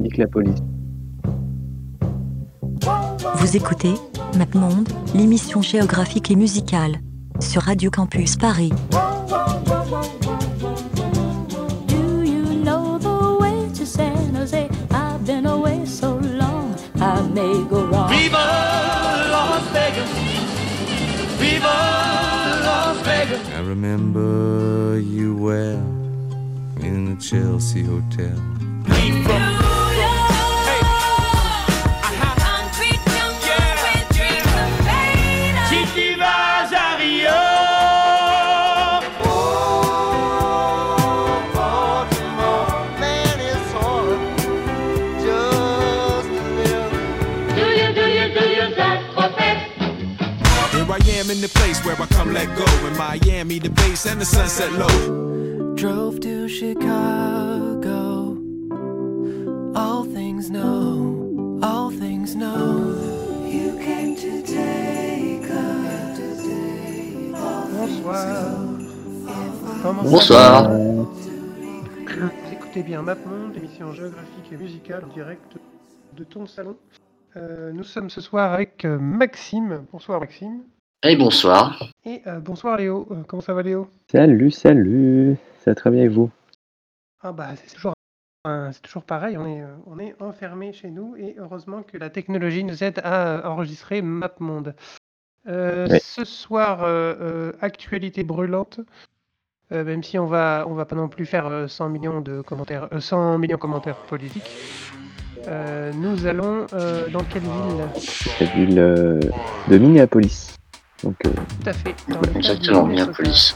Nique la police. Vous écoutez MapMonde, l'émission géographique et musicale, sur Radio Campus Paris. Do you know the way to San Jose? I've been away so long, I may go wrong. Viva Las Vegas! Viva Las Vegas! I remember you well in the Chelsea Hotel. Place where I come let go. In Miami, the bass and the sunset low. Drove to Chicago. All things know, all things know. You came to take Bonsoir. Comment Bonsoir. Vous écoutez bien MapMonde, émission géographique et musicale en direct de ton salon. Euh, nous sommes ce soir avec euh, Maxime. Bonsoir Maxime. Et bonsoir. Et euh, bonsoir Léo. Euh, comment ça va Léo? Salut, salut. Ça va très bien et vous? Ah bah c'est toujours, c'est toujours pareil, on est, euh, on est enfermé chez nous et heureusement que la technologie nous aide à euh, enregistrer MapMonde. Euh, Ouais. Ce soir, euh, euh, actualité brûlante. Euh, même si on va, on va pas non plus faire euh, 100 millions de commentaires, euh, 100 millions de commentaires politiques. Euh, nous allons euh, dans quelle ville? La ville euh, de Minneapolis. Donc, euh, Tout à fait. Dans le cas du Exactement, Minnesota. Minneapolis.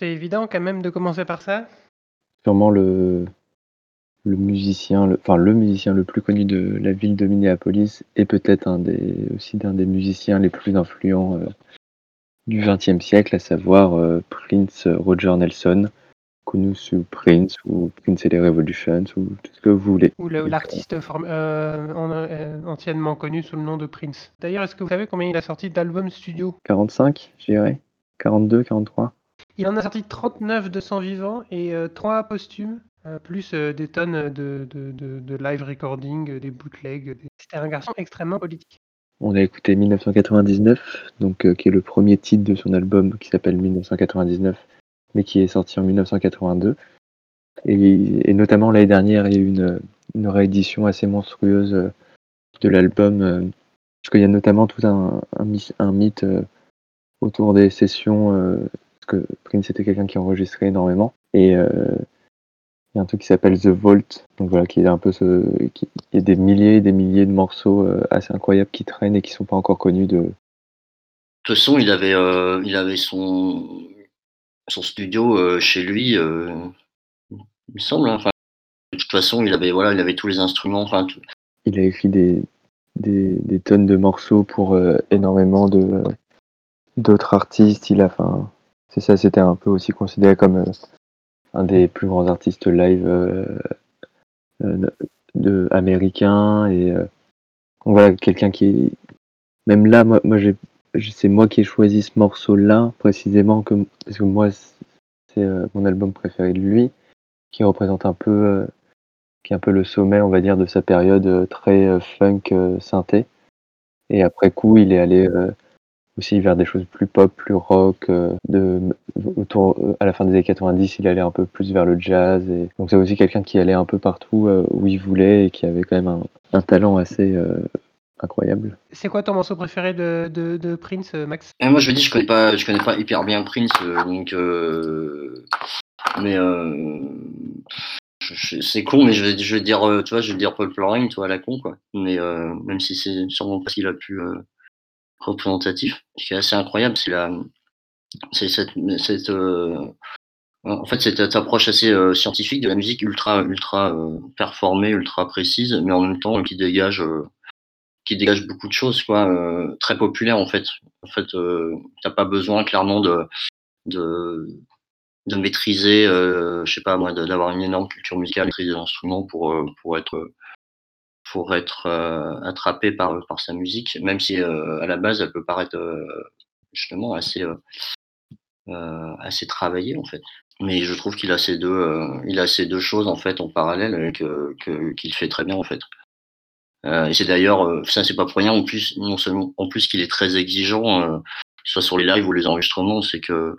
C'était évident quand même de commencer par ça? Sûrement le, le musicien, le, enfin le musicien le plus connu de la ville de Minneapolis et peut-être un des aussi d'un des musiciens les plus influents euh, du XXe siècle, à savoir euh, Prince Roger Nelson, connu sous Prince ou Prince et les Revolutions ou tout ce que vous voulez. Ou l'artiste euh, euh, anciennement connu sous le nom de Prince. D'ailleurs, est-ce que vous savez combien il a sorti d'albums studio? 45, je dirais 42, 43 Il en a sorti 39 de son vivant et 3 posthumes, euh, plus euh, des tonnes de, live recording, euh, des bootlegs. C'était un garçon extrêmement politique. On a écouté 1999, donc euh, qui est le premier titre de son album qui s'appelle 1999, mais qui est sorti en 1982. Et, notamment l'année dernière, il y a eu une, réédition assez monstrueuse euh, de l'album, euh, parce qu'il y a notamment tout un, mythe euh, autour des sessions, euh, que Prince était quelqu'un qui enregistrait énormément, et euh, il y a un truc qui s'appelle The Vault, donc voilà, qui est un peu ce, qui, il y a des milliers et des milliers de morceaux euh, assez incroyables qui traînent et qui sont pas encore connus de, De toute façon, il avait, euh, il avait son, son studio euh, chez lui, euh, il me semble. hein. Enfin, de toute façon, il avait, voilà, il avait tous les instruments. Enfin, tout- il a écrit des, des, des tonnes de morceaux pour énormément de d'autres artistes. Il a, enfin, c'est ça, c'était un peu aussi considéré comme euh, un des plus grands artistes live euh, euh, de américains et voilà quelqu'un qui même là, moi, c'est moi qui ai choisi ce morceau-là précisément parce que moi c'est mon album préféré de lui qui représente un peu qui est un peu le sommet, on va dire, de sa période très funk synthé. Et après coup, il est allé aussi vers des choses plus pop, plus rock. euh, de, autour, euh, à la fin des années 90, il allait un peu plus vers le jazz. Et, donc c'est aussi quelqu'un qui allait un peu partout euh, où il voulait et qui avait quand même un, un talent assez euh, incroyable. C'est quoi ton morceau préféré de, de, de Prince, Max? Et moi, je me dis, je connais pas, je connais pas hyper bien Prince, euh, donc, euh, mais euh, c'est con, mais je vais, je vais dire, tu vois, je vais dire Paul Florine, toi, à la con, quoi. Mais euh, même si c'est sûrement pas ce qu'il a pu euh, représentatif, ce qui est assez incroyable, c'est la, c'est cette, cette euh, en fait, cette, approche assez euh, scientifique de la musique, ultra, ultra euh, performée, ultra précise, mais en même temps qui dégage, qui dégage beaucoup de choses, quoi, très populaire en fait. En fait, t'as pas besoin clairement de, de, de maîtriser, je sais pas moi, d'avoir une énorme culture musicale, maîtriser l'instrument pour, pour être, pour être euh, attrapé par, par sa musique, même si euh, à la base elle peut paraître euh, justement assez, assez travaillée en fait. Mais je trouve qu'il a ces deux, il a ces deux choses en fait en parallèle que, qu'il fait très bien en fait. Et c'est d'ailleurs, ça c'est pas pour rien en plus, non seulement en plus qu'il est très exigeant, euh, soit sur les lives ou les enregistrements, c'est que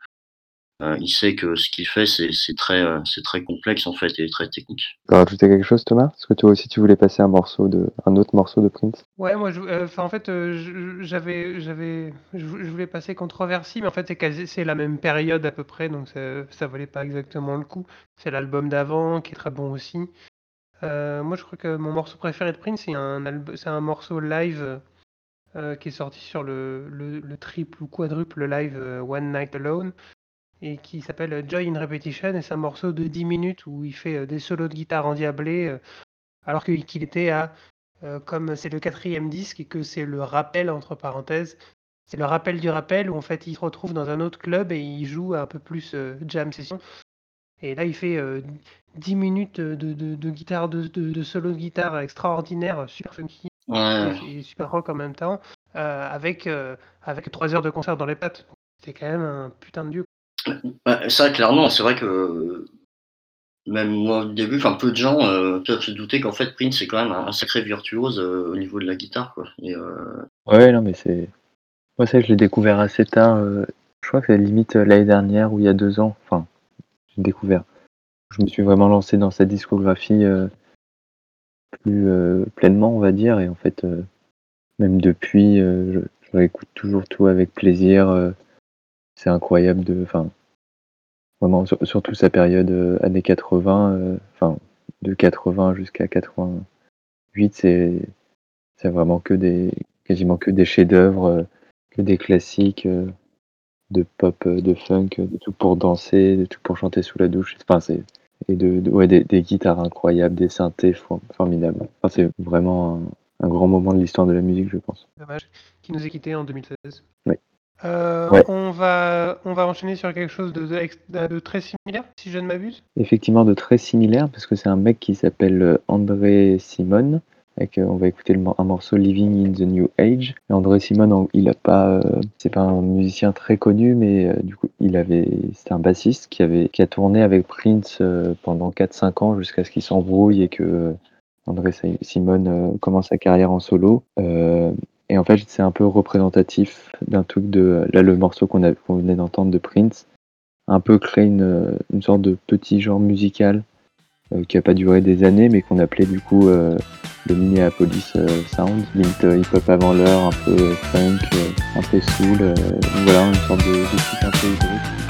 euh, il sait que ce qu'il fait c'est très, euh, c'est très complexe en fait et très technique. Tu peux rajouter quelque chose, Thomas? Parce que toi aussi, tu voulais passer un morceau de, un autre morceau de Prince? Ouais, moi, je- euh, en fait, je- j'avais, j'avais, je, vou- je voulais passer controversie, mais en fait, c'est quasi, c'est la même période à peu près, donc ça, ça valait pas exactement le coup. C'est l'album d'avant qui est très bon aussi. Euh, moi, je crois que mon morceau préféré de Prince, c'est un, c'est un morceau live euh, qui est sorti sur le, le, le triple ou quadruple live euh, One Night Alone et qui s'appelle Joy in Repetition. Et c'est un morceau de 10 minutes où il fait euh, des solos de guitare endiablés, euh, alors qu'il était à, euh, comme c'est le quatrième disque et que c'est le rappel, entre parenthèses, c'est le rappel du rappel où en fait il se retrouve dans un autre club et il joue un peu plus jam session. Et là, il fait euh, 10 minutes de, de- de guitare, de, de, de solo de guitare extraordinaire, super funky Ouais. et, et super rock en même temps, euh, avec, euh, avec 3 heures de concert dans les pattes. C'est quand même un putain de dieu. Ouais, ça, clairement, c'est vrai que même moi au début, enfin peu de gens euh, peuvent se douter qu'en fait Prince c'est quand même un, sacré virtuose euh, au niveau de la guitare, quoi. Et, euh, Ouais, non, mais c'est. Moi, ça, je l'ai découvert assez tard. Je crois que c'est limite l'année dernière ou il y a deux ans. Enfin, j'ai découvert. Je me suis vraiment lancé dans sa discographie plus pleinement, on va dire. Et en fait, même depuis, je, je réécoute toujours tout avec plaisir. C'est incroyable de. Enfin, vraiment, sur- surtout sa période euh, années 80. euh, Enfin, de 80 jusqu'à 88, c'est c'est vraiment que des quasiment que des chefs-d'œuvre, euh, que des classiques. de pop, de funk, de tout pour danser, de tout pour chanter sous la douche. Enfin, c'est et de, de- ouais, des, des guitares incroyables, des synthés for- formidables. Enfin, c'est vraiment un, un grand moment de l'histoire de la musique, je pense. Dommage. Qui nous a quittés en 2016. Oui. Euh, Ouais. on, va, on va enchaîner sur quelque chose de, de ex- de très similaire, si je ne m'abuse. Effectivement, de très similaire, parce que c'est un mec qui s'appelle euh, André Simon. Avec, euh, on va écouter le un morceau Living in the New Age. Et André Simon, il a pas, euh, c'est pas un musicien très connu, mais euh, du coup, il avait, c'était un bassiste qui avait, qui a tourné avec Prince pendant 4-5 ans jusqu'à ce qu'il s'embrouille et que André Si- Simon commence sa carrière en solo. Euh, et en fait, c'est un peu représentatif d'un truc de, là, le morceau qu'on venait d'entendre de Prince, un peu créé une, une sorte de petit genre musical euh, qui a pas duré des années, mais qu'on appelait du coup euh, le Minneapolis euh, Sound, limite hip-hop avant l'heure, un peu funk, un peu soul, voilà, une sorte de, de truc un peu hybride.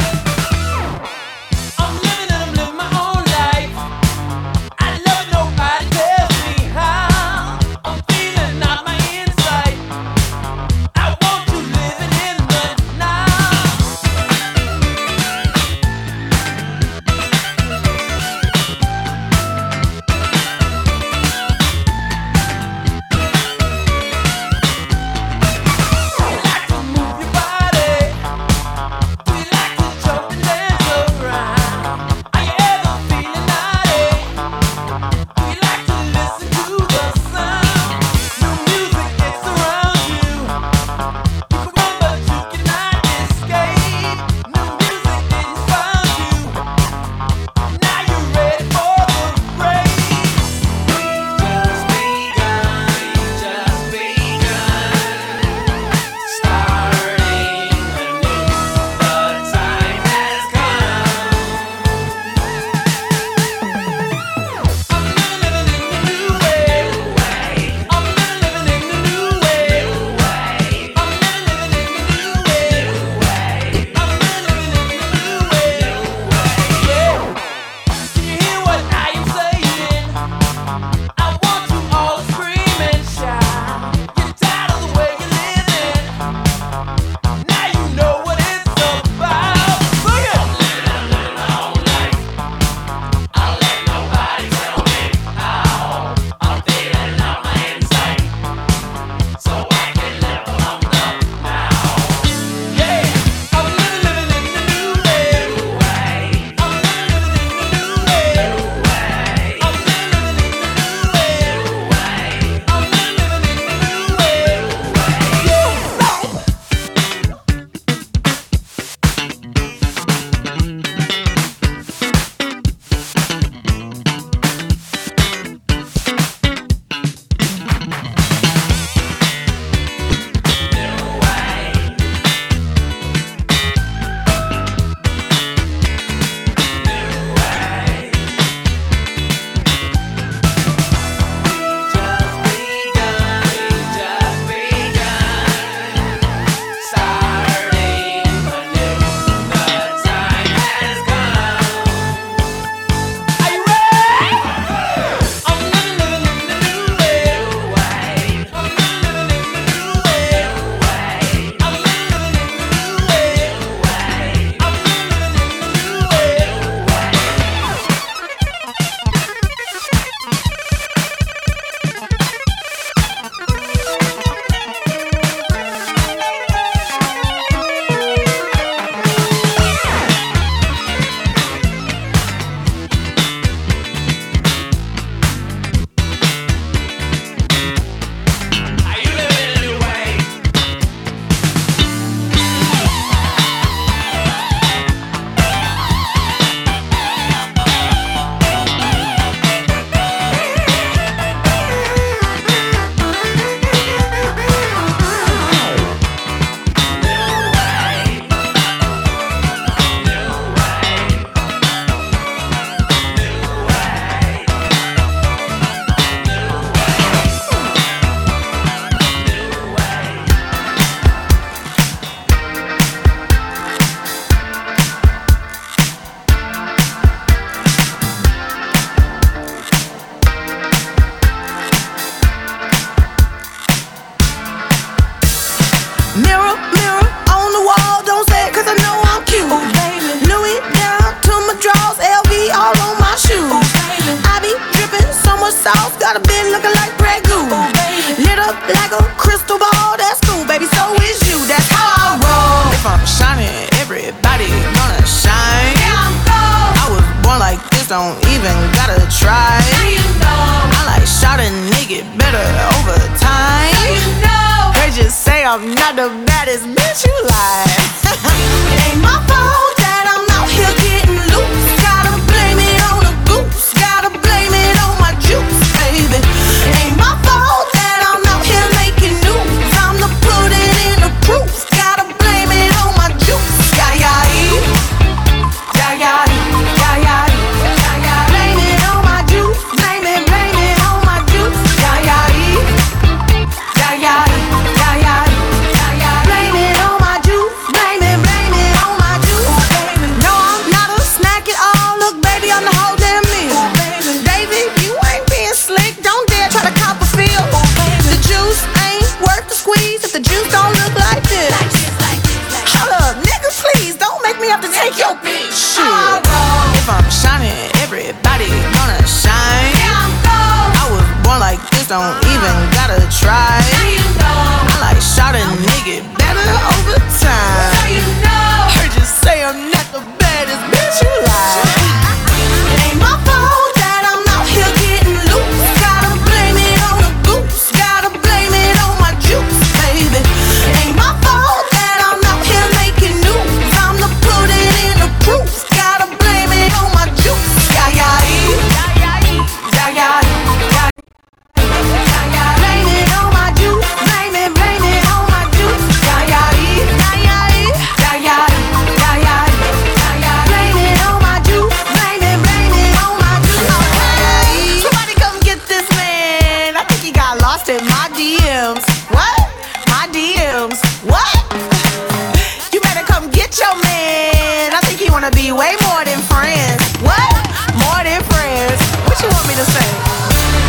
More than friends. What? More than friends. What you want me to say?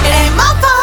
It ain't my fault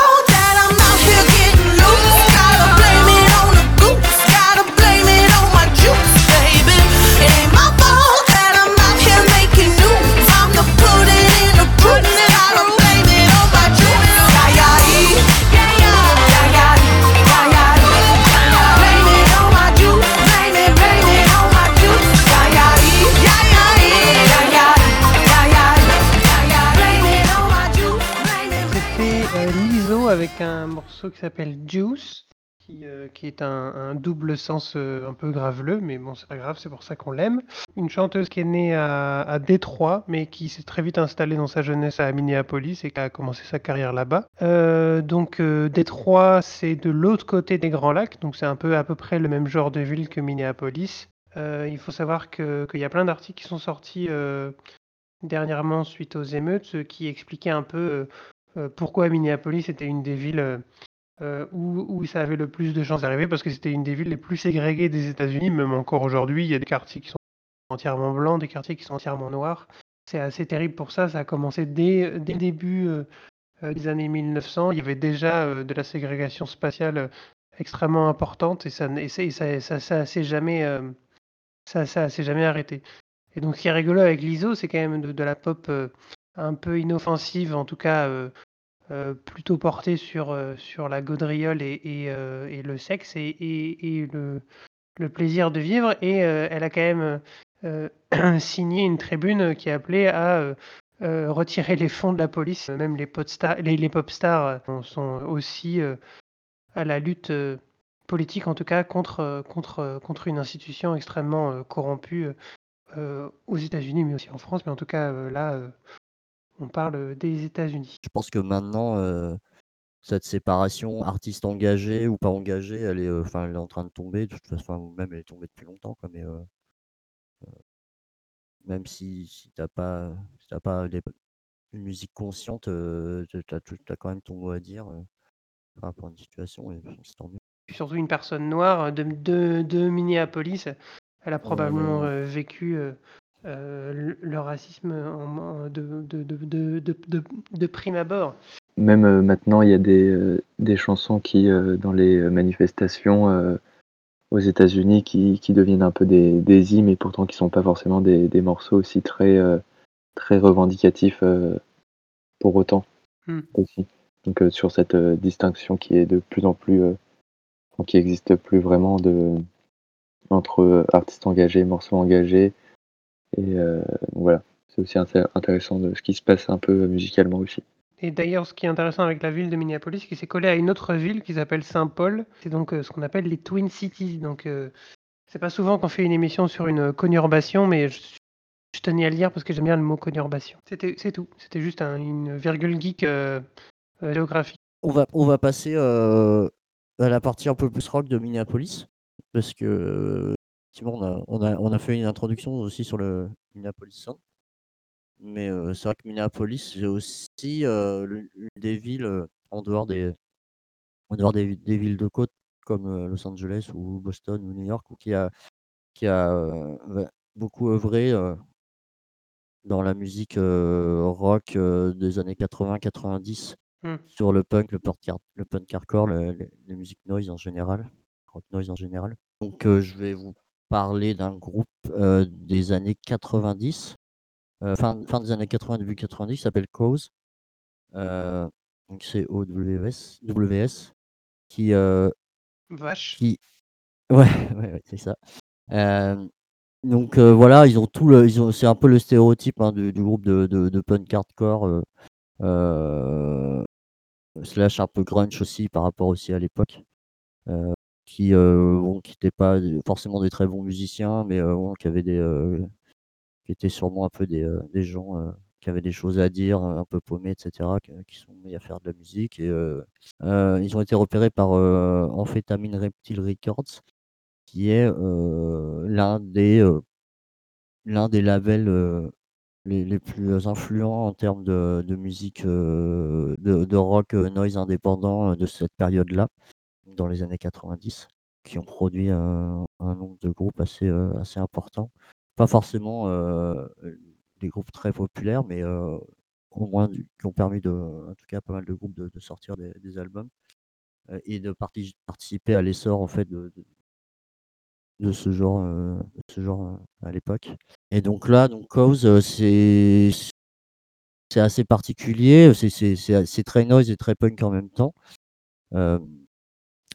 qui s'appelle Juice, qui, euh, qui est un, double sens euh, un peu graveleux, mais bon, c'est pas grave, c'est pour ça qu'on l'aime. Une chanteuse qui est née à, à Détroit, mais qui s'est très vite installée dans sa jeunesse à Minneapolis et qui a commencé sa carrière là-bas. Euh, donc, euh, Détroit, c'est de l'autre côté des Grands Lacs, donc c'est un peu à peu près le même genre de ville que Minneapolis. Il faut savoir qu'il y a plein d'articles qui sont sortis dernièrement suite aux émeutes qui expliquaient un peu pourquoi Minneapolis était une des villes euh, où, ça avait le plus de chances d'arriver, parce que c'était une des villes les plus ségrégées des États-Unis, même encore aujourd'hui, il y a des quartiers qui sont entièrement blancs, des quartiers qui sont entièrement noirs. C'est assez terrible pour ça, ça a commencé dès, le début euh, euh, des années 1900, il y avait déjà de la ségrégation spatiale extrêmement importante et ça et s'est jamais, arrêté. Et donc ce qui est rigolo avec l'ISO, c'est quand même de, la pop un peu inoffensive, en tout cas euh, plutôt portée sur, euh, sur la gaudriole et, euh, le sexe et, le, plaisir de vivre. Et elle a quand même signé une tribune qui appelait à retirer les fonds de la police. Même les pop stars, stars sont aussi à la lutte politique, en tout cas contre, contre, contre une institution extrêmement corrompue aux États-Unis, mais aussi en France. Mais en tout cas, là, on parle des États-Unis. Je pense que maintenant, euh, cette séparation artiste engagé ou pas engagé, elle est, euh, elle est en train de tomber. De toute façon, ou même elle est tombée depuis longtemps, quoi. Mais euh, euh, même si, si t'as pas, si t'as pas une musique consciente, euh, tu as, quand même ton mot à dire euh, par rapport à une situation. Et c'est tant mieux. surtout une personne noire de, de, de Minneapolis, elle a probablement euh, vécu euh, euh, le, racisme en- en- de, prime abord. Même euh, maintenant, il y a des, euh, des chansons qui, euh, dans les euh, manifestations euh, aux États-Unis, qui, qui deviennent un peu des, des hymnes et pourtant qui sont pas forcément des, des morceaux aussi très, euh, très revendicatifs euh, pour autant Hmm. aussi. Donc euh, sur cette euh, distinction qui est de plus en plus, euh, qui existe plus vraiment de entre euh, artistes engagés, morceaux engagés, et euh, voilà, c'est aussi inté- intéressant de ce qui se passe un peu musicalement aussi. Et d'ailleurs, ce qui est intéressant avec la ville de Minneapolis, c'est qu'il s'est collé à une autre ville qui s'appelle Saint-Paul. C'est donc euh, ce qu'on appelle les Twin Cities. Donc, euh, c'est pas souvent qu'on fait une émission sur une conurbation, mais je, je tenais à le dire parce que j'aime bien le mot conurbation. C'était, c'est tout. C'était juste un- une virgule geek euh, euh, géographique. On va, on va passer euh, à la partie un peu plus rock de Minneapolis, parce que effectivement, on a, on, a, on a fait une introduction aussi sur le Minneapolis Sound. Mais euh, c'est vrai que Minneapolis, c'est aussi euh, des villes euh, en dehors des, en dehors des, des villes de côte comme Los Angeles ou Boston ou New York, ou qui a, qui a beaucoup œuvré dans la musique rock des années 80-90 Hmm. sur le punk, le punk, hard- le punk hardcore, le- le- les musiques noise en général, rock noise en général. Donc euh, je vais vous parler d'un groupe euh, des années 90, euh, fin, fin des années 80, début 90, qui s'appelle Cause. Euh, donc c'est OWS, WS, qui, euh, Vache. qui... Ouais, ouais, ouais, c'est ça. Euh, donc voilà, ils ont tout le, ils ont, c'est un peu le stéréotype hein, du, du groupe de, de, de punk hardcore, slash un peu grunge aussi par rapport aussi à l'époque, qui euh, n'étaient pas forcément des très bons musiciens, mais euh, qui avaient des, euh, qui étaient sûrement un peu des, gens qui avaient des choses à dire, un peu paumés, etc., qui, sont mis à faire de la musique et ils ont été repérés par euh, Amphetamine Reptile Records, qui est l'un des l'un des labels les, plus influents en termes de, musique de, de rock noise indépendant de cette période-là, dans les années 90, qui ont produit un, nombre de groupes assez, euh, assez important. Pas forcément euh, des groupes très populaires, mais euh, au moins qui ont permis de, en tout cas, pas mal de groupes de, sortir des, albums et de parti- participer à l'essor en fait de, de- ce genre, ce genre à l'époque. Et donc là, donc Cause, c'est c'est assez particulier, c'est très noise et très punk en même temps.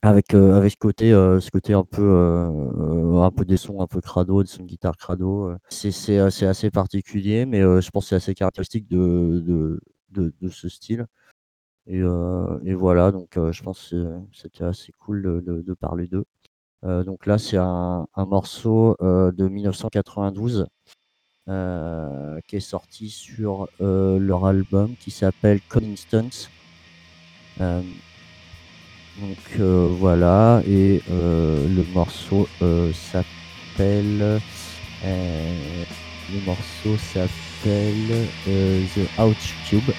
Avec euh, avec ce côté euh, ce côté un peu euh, un peu des sons un peu crado, des sons de guitare crado. C'est c'est assez particulier, mais je pense c'est assez caractéristique de de, de, ce style. Et, et voilà, donc je pense que c'était assez cool de, de, parler d'eux. Donc là, c'est un, un morceau de 1992 euh, qui est sorti sur leur album qui s'appelle Constance. Euh, donc euh, voilà, et euh, le morceau euh, s'appelle. euh, le morceau s'appelle euh, The Ouch Cube.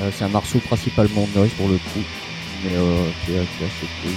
Euh, c'est un morceau principalement noise pour le coup, mais euh, qui, cool.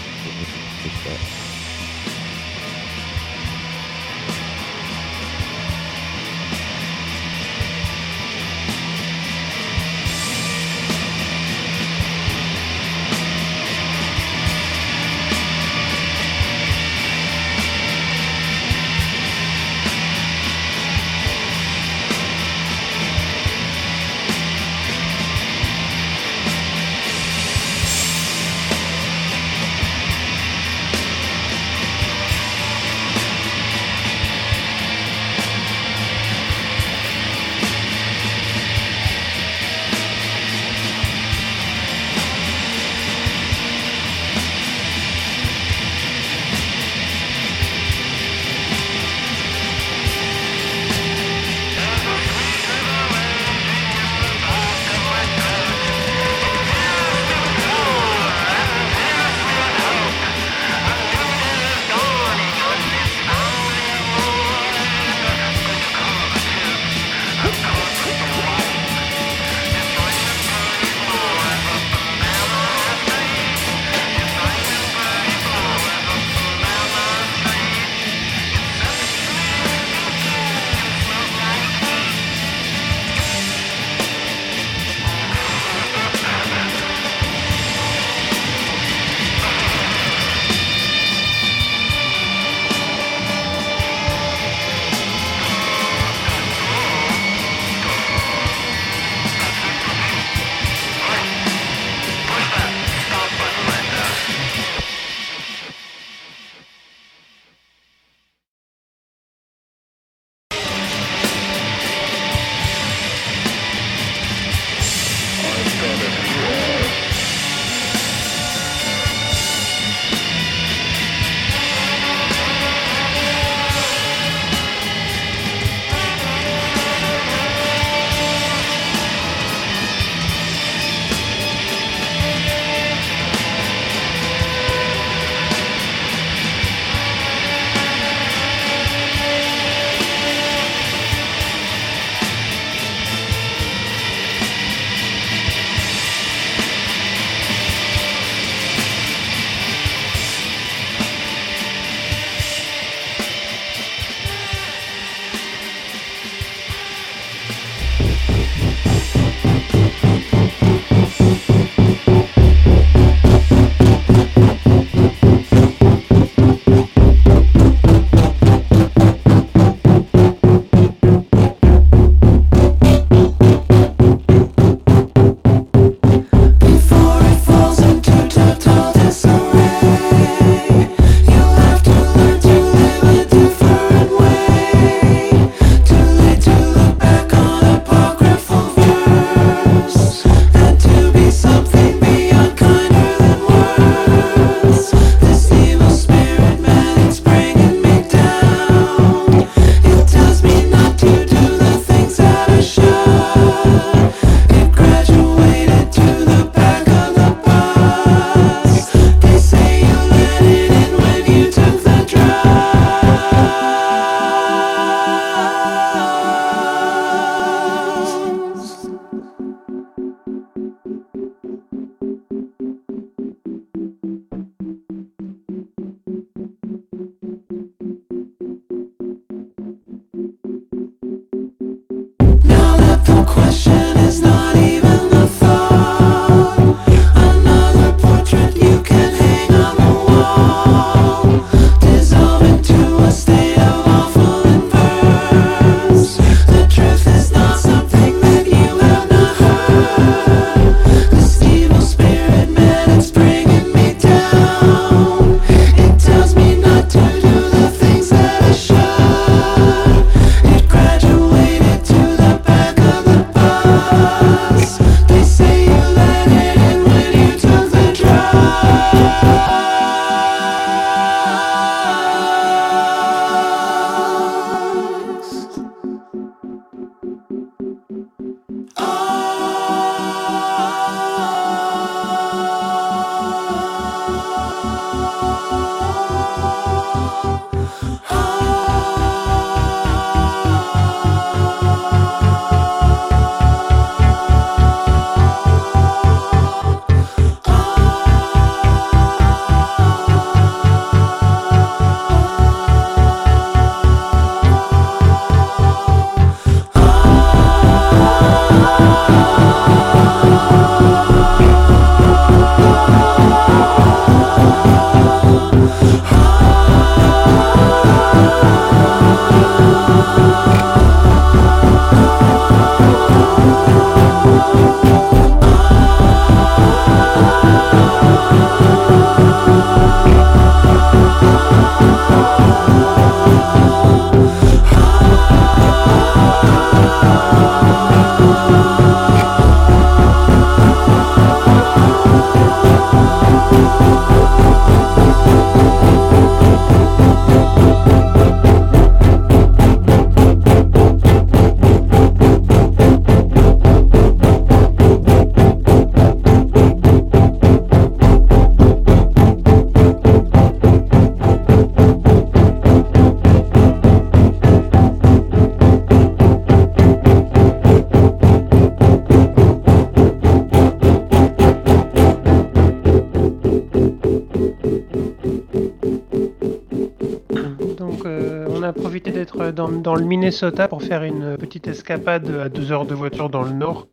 Dans, le Minnesota pour faire une petite escapade à deux heures de voiture dans le nord.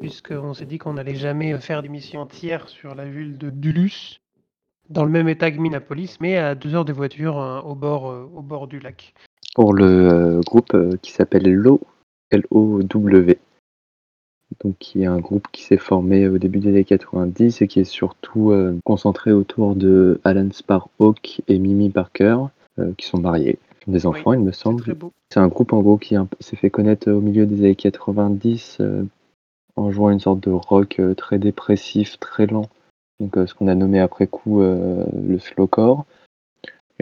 Puisqu'on s'est dit qu'on n'allait jamais faire d'émission entière sur la ville de Duluth, dans le même état que Minneapolis, mais à deux heures de voiture euh, au, bord, euh, au bord du lac. Pour le euh, groupe qui s'appelle LO, L-O-W. Donc, qui est un groupe qui s'est formé au début des années 90 et qui est surtout concentré autour de Alan Sparhawk et Mimi Parker, qui sont mariés, des enfants, il me semble. C'est un groupe en gros qui s'est fait connaître au milieu des années 90 euh, en jouant une sorte de rock euh, très dépressif, très lent. Donc euh, ce qu'on a nommé après coup le slowcore.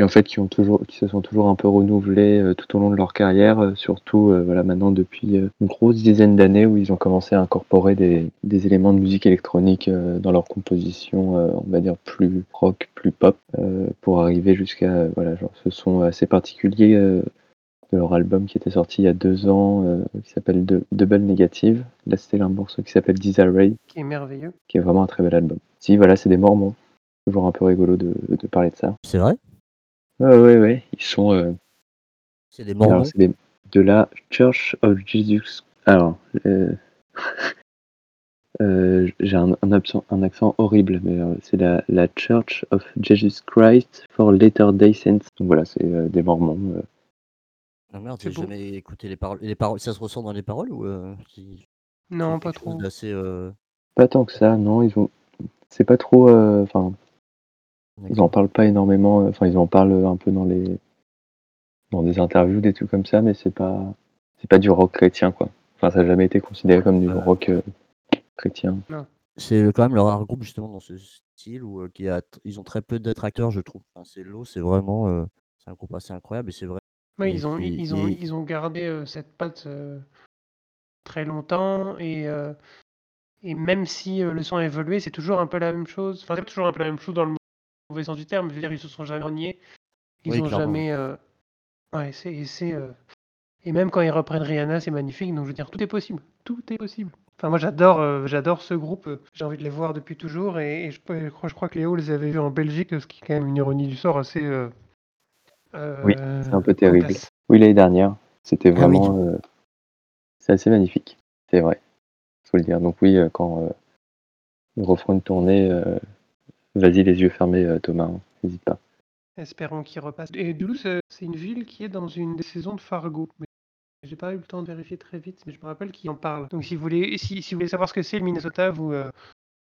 Et en fait qui, ont toujours, qui se sont toujours un peu renouvelés euh, tout au long de leur carrière, euh, surtout euh, voilà, maintenant depuis euh, une grosse dizaine d'années où ils ont commencé à incorporer des, des éléments de musique électronique euh, dans leur composition, euh, on va dire plus rock, plus pop, euh, pour arriver jusqu'à euh, voilà, genre, ce son assez particulier euh, de leur album qui était sorti il y a deux ans, euh, qui s'appelle De- Double Negative. Là, c'était un morceau qui s'appelle Disarray, Qui est merveilleux. qui est vraiment un très bel album. Si, voilà, c'est des Mormons. Toujours un peu rigolo de, de parler de ça. C'est vrai? Ouais, ouais, ouais. Ils sont. euh, C'est des alors, mormons c'est des- de la Church of Jesus. Alors, euh, euh, j'ai un, un accent, un accent horrible, mais euh, c'est la, la Church of Jesus Christ for Latter-day Saints. Donc voilà, c'est euh, des Mormons. euh. Ah merde, j'ai jamais écouté les paroles. Les paroles, ça se ressent dans les paroles ou euh, qui- Non, pas trop. euh, Pas tant que ça, non. Ils ont. C'est pas trop. euh, Enfin, ils en d'accord. parlent pas énormément. euh, Enfin, ils en parlent un peu dans les dans des interviews, des trucs comme ça, mais c'est pas c'est pas du rock chrétien, quoi. Enfin, ça n'a jamais été considéré comme du Ouais. rock euh, chrétien. C'est quand même le rare groupe justement dans ce style où euh, qui a, ils ont très peu d'attracteurs, je trouve. Enfin, c'est low, c'est vraiment, euh, c'est un groupe assez incroyable et c'est vrai. Ouais, ils, ont, puis, ils, ont, et- ils ont gardé euh, cette patte euh, très longtemps et, euh, et même si euh, le son a évolué, c'est toujours un peu la même chose. Enfin, c'est toujours un peu la même chose dans le mauvais sens du terme. Je veux dire, ils se sont jamais reniés. Ils Oui, ont clairement. jamais. euh, Ouais, c'est. et c'est, euh, Et même quand ils reprennent Rihanna, c'est magnifique. Donc je veux dire, tout est possible. Tout est possible. Enfin, moi j'adore, euh, j'adore ce groupe. J'ai envie de les voir depuis toujours et, et je, crois, je crois que Léo les avait vus en Belgique, ce qui est quand même une ironie du sort assez. euh, Oui, c'est un peu terrible. Oui, l'année dernière, c'était Ah oui, vraiment. euh, c'est assez magnifique. C'est vrai, faut le dire. Donc oui, quand euh, le refrain de tournée, euh, vas-y les yeux fermés, euh, Thomas, hein, n'hésite pas. Espérons qu'il repasse. Et Duluth, euh, c'est une ville qui est dans une des saisons de Fargo. Mais j'ai pas eu le temps de vérifier très vite, mais je me rappelle qu'il en parle. Donc si vous voulez, si, si vous voulez savoir ce que c'est le Minnesota, vous, euh,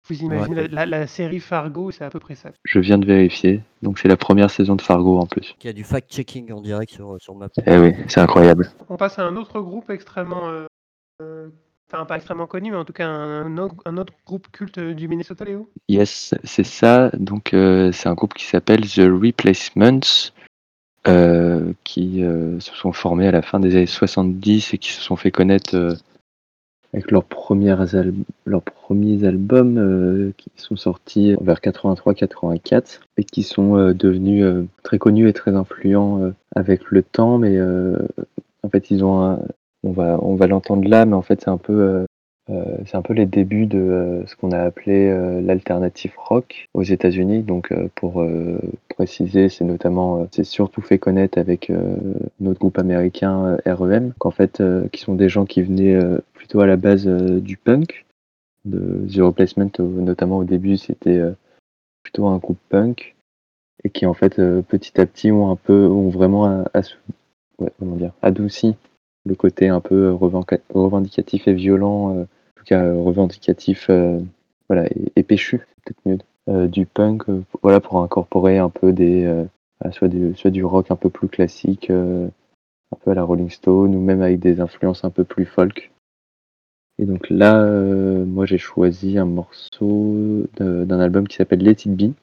vous imaginez Ouais. la, la- la série Fargo, c'est à peu près ça. Je viens de vérifier, donc c'est la première saison de Fargo en plus. Il y a du fact-checking en direct sur, sur ma Eh oui, c'est incroyable. On passe à un autre groupe extrêmement, euh, euh, enfin pas extrêmement connu, mais en tout cas un, autre, groupe culte du Minnesota, Léo? Yes, c'est ça. Donc euh, c'est un groupe qui s'appelle The Replacements, euh, qui euh, se sont formés à la fin des années 70 et qui se sont fait connaître avec leurs, premières leurs premiers albums qui sont sortis vers 83-84 et qui sont devenus très connus et très influents avec le temps. Mais en fait, ils ont un- on va, l'entendre là, mais en fait, c'est un peu euh, euh, c'est les débuts de euh, ce qu'on a appelé l'alternative rock aux États-Unis. Donc, pour préciser, c'est notamment, c'est surtout fait connaître avec notre groupe américain REM, qui sont des gens qui venaient plutôt à la base du punk, de The Replacement, notamment au début, c'était plutôt un groupe punk, et qui en fait, petit à petit, ont un peu, ont vraiment adouci le côté un peu revendicatif et violent, euh, en tout cas euh, revendicatif euh, voilà, et, et péchu, peut-être mieux, du punk, voilà, pour incorporer un peu des, soit, du, soit du rock un peu plus classique, un peu à la Rolling Stone, ou même avec des influences un peu plus folk. Et donc là, moi j'ai choisi un morceau d'un album qui s'appelle Let It Be,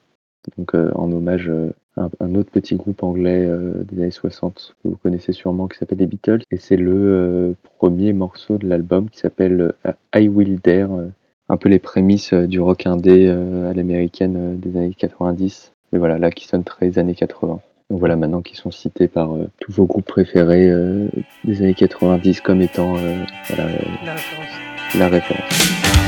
donc en hommage un, un autre petit groupe anglais euh, des années 60 que vous connaissez sûrement qui s'appelle les Beatles. Et c'est le euh, premier morceau de l'album qui s'appelle euh, I Will Dare, un peu les prémices du rock indé à l'américaine des années 90. Et voilà, là qui sonne très années 80. Donc voilà, maintenant qu'ils sont cités par euh, tous vos groupes préférés euh, des années 90 comme étant euh, voilà, La référence. la référence.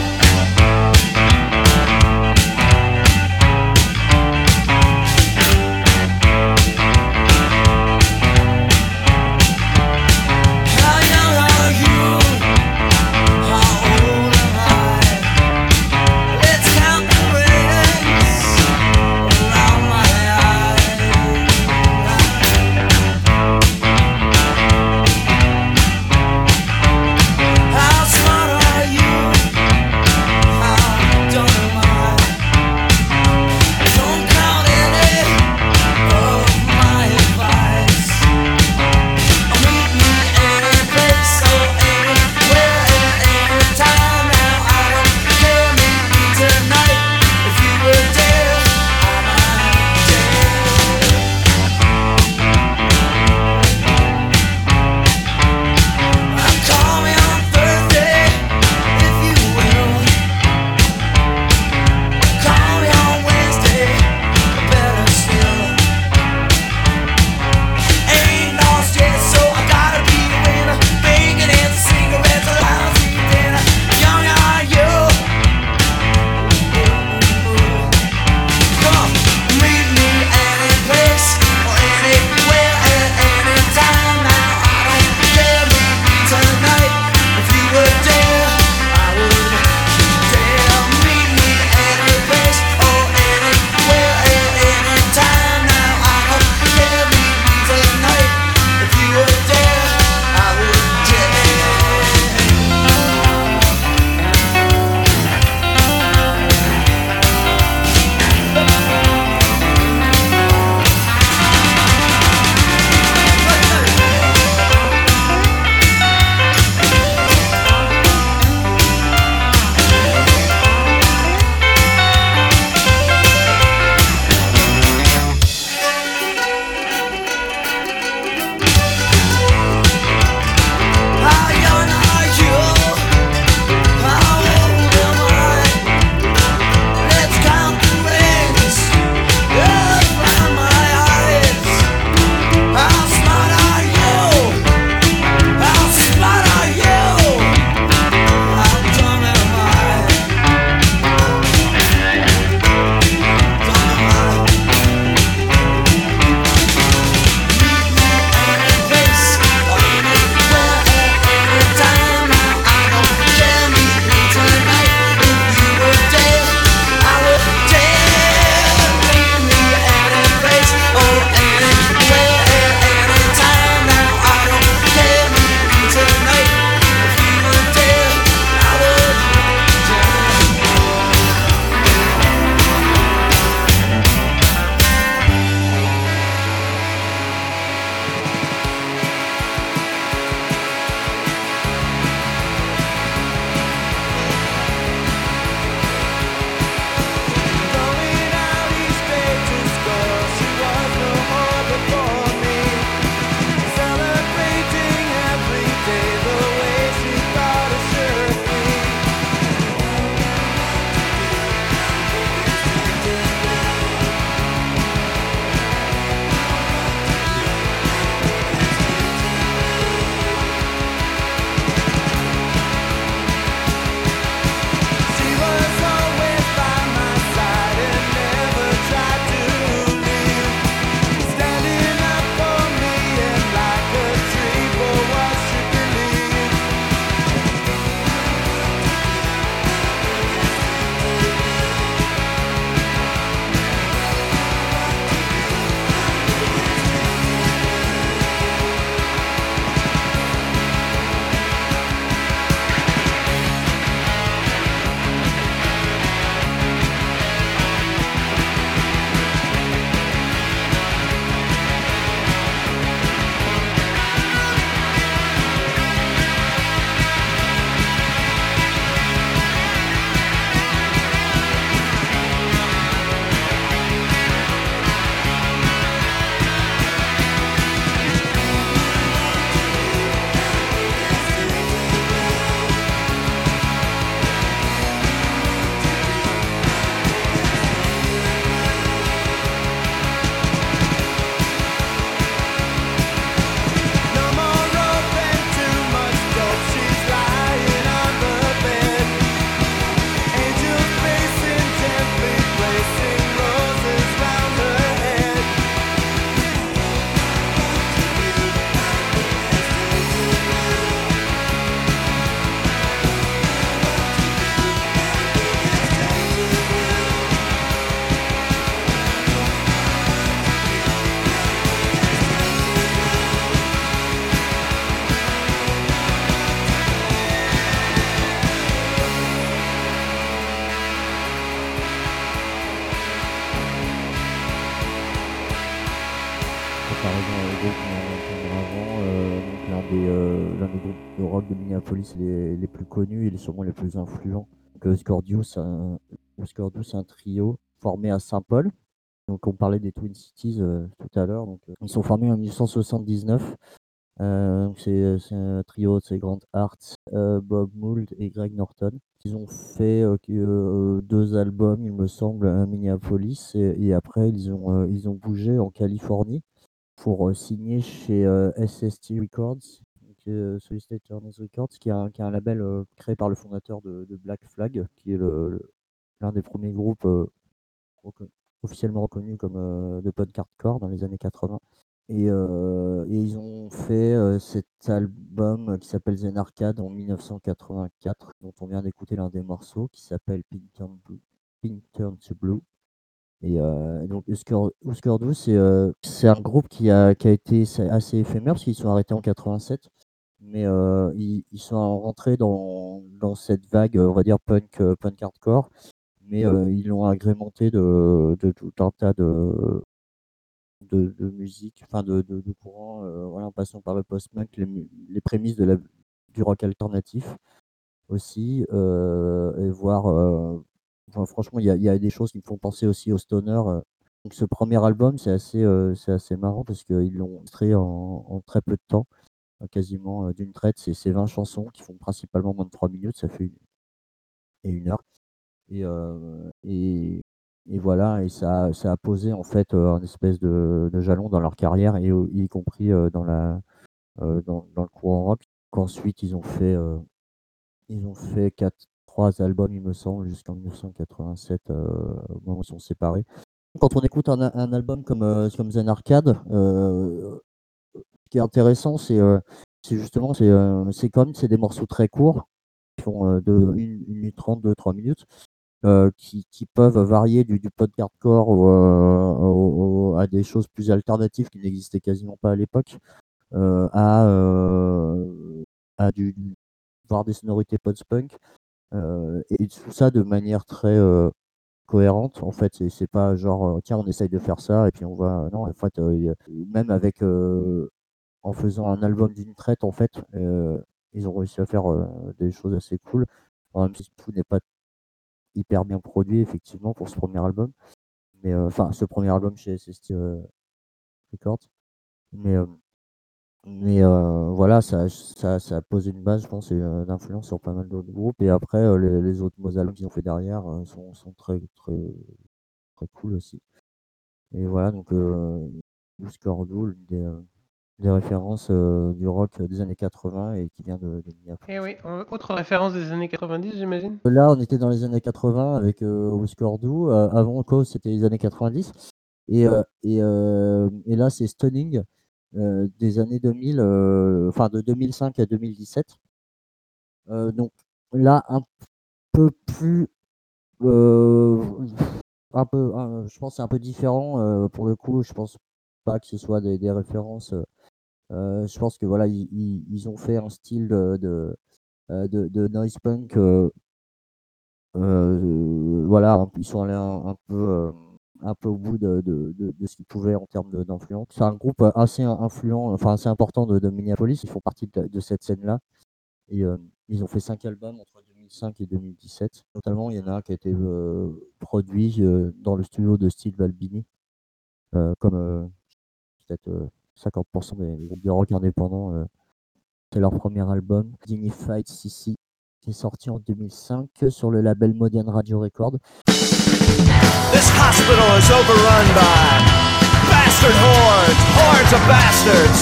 Les, plus connus et les- sûrement les plus influents. Donc, Scordio, c'est un, un trio formé à Saint-Paul. Donc, on parlait des Twin Cities euh, tout à l'heure. Donc, euh, ils sont formés en 1979. Euh, c'est un trio, c'est Grant Hart, euh, Bob Mould et Greg Norton. Ils ont fait euh, euh, deux albums, il me semble, à Minneapolis, et, et après ils ont, ils ont bougé en Californie pour signer chez SST Records, donc, euh, Journeys Records, qui est un, qui est un label euh, créé par le fondateur de, Black Flag, qui est l'un des premiers groupes euh, officiellement reconnus comme de punk hardcore dans les années 80. Et, ils ont fait cet album qui s'appelle Zen Arcade en 1984, dont on vient d'écouter l'un des morceaux qui s'appelle Pink Turn, Blue, to Blue. Et euh, donc Du, c'est un groupe qui a, qui a été assez éphémère parce qu'ils sont arrêtés en 87. Mais euh, ils, ils sont rentrés dans, dans cette vague, on va dire, punk, euh, punk hardcore. Mais euh, ils l'ont agrémenté de, de tout un tas de, de, de musique, enfin de, de, courants, voilà, en passant par le post-punk, les, prémices de la, du rock alternatif aussi, et voir, enfin, franchement, il y a, il y a des choses qui me font penser aussi au stoner. Donc ce premier album, c'est assez, euh, c'est assez marrant parce qu'ils l'ont extrait en, en très peu de temps, quasiment euh, d'une traite. C'est c'est 20 chansons qui font principalement moins de 3 minutes, ça fait une, et une heure. Et, euh, et, et voilà, et ça, ça a posé en fait euh, un espèce de, jalon dans leur carrière, y compris euh, dans, la, euh, dans, le courant rock. Qu'ensuite, ils ont fait, euh, ils ont fait quatre, trois albums, il me semble, jusqu'en 1987, euh, au moment où ils sont séparés. Quand on écoute un, album comme, euh, comme Zen Arcade, euh, ce qui est intéressant, c'est euh, justement, c'est euh, c'est comme c'est des morceaux très courts, qui font euh, de 1 minute 30, 2-3 minutes, euh, qui, qui peuvent varier du, du punk hardcore à des choses plus alternatives qui n'existaient quasiment pas à l'époque, à, à du, voir des sonorités post-punk, et tout ça de manière très cohérente. En fait, c'est pas genre, tiens, on essaye de faire ça, et puis on va. Non, en fait, même avec. En faisant un album d'une traite, en fait, euh, ils ont réussi à faire euh, des choses assez cool. Même si tout n'est pas hyper bien produit, effectivement, pour ce premier album. Mais euh, enfin, ce premier album chez SST Records. Mais, mais voilà, ça, ça, ça a posé une base, je pense, euh, d'influence sur pas mal d'autres groupes. Et après, les, autres albums qu'ils ont fait derrière sont, sont très, très, très cool aussi. Et voilà, donc, euh, Bruce Cordo, l'une des, des références euh, du rock des années 80 et qui vient de, de Minneapolis. Et oui, autre référence des années 90, j'imagine Là, on était dans les années 80 avec euh, Du. Euh, avant Cause, c'était les années 90. Et, euh, et, euh, et là, c'est Stunning des années 2000, euh, enfin de 2005 à 2017. Euh, donc là, un peu plus. un peu, je pense que c'est un peu différent pour le coup. Je pense pas que ce soit des, des références. Euh, je pense que voilà, ils, ont fait un style de, de, euh, noise punk. euh, voilà, ils sont allés un, peu, un peu au bout de, de, de- ce qu'ils pouvaient en termes d'influence. C'est un groupe assez influent, enfin assez important de, Minneapolis. Ils font partie de, cette scène-là. Et ils ont fait cinq albums entre 2005 et 2017. Notamment, il y en a un qui a été produit dans le studio de Steve Albini, comme peut-être 50% des, groupes de rock indépendants. euh. C'est leur premier album, Dignified CC, qui est sorti en 2005 sur le label Modern Radio Record. This hospital is overrun by bastard hordes, hordes of bastards.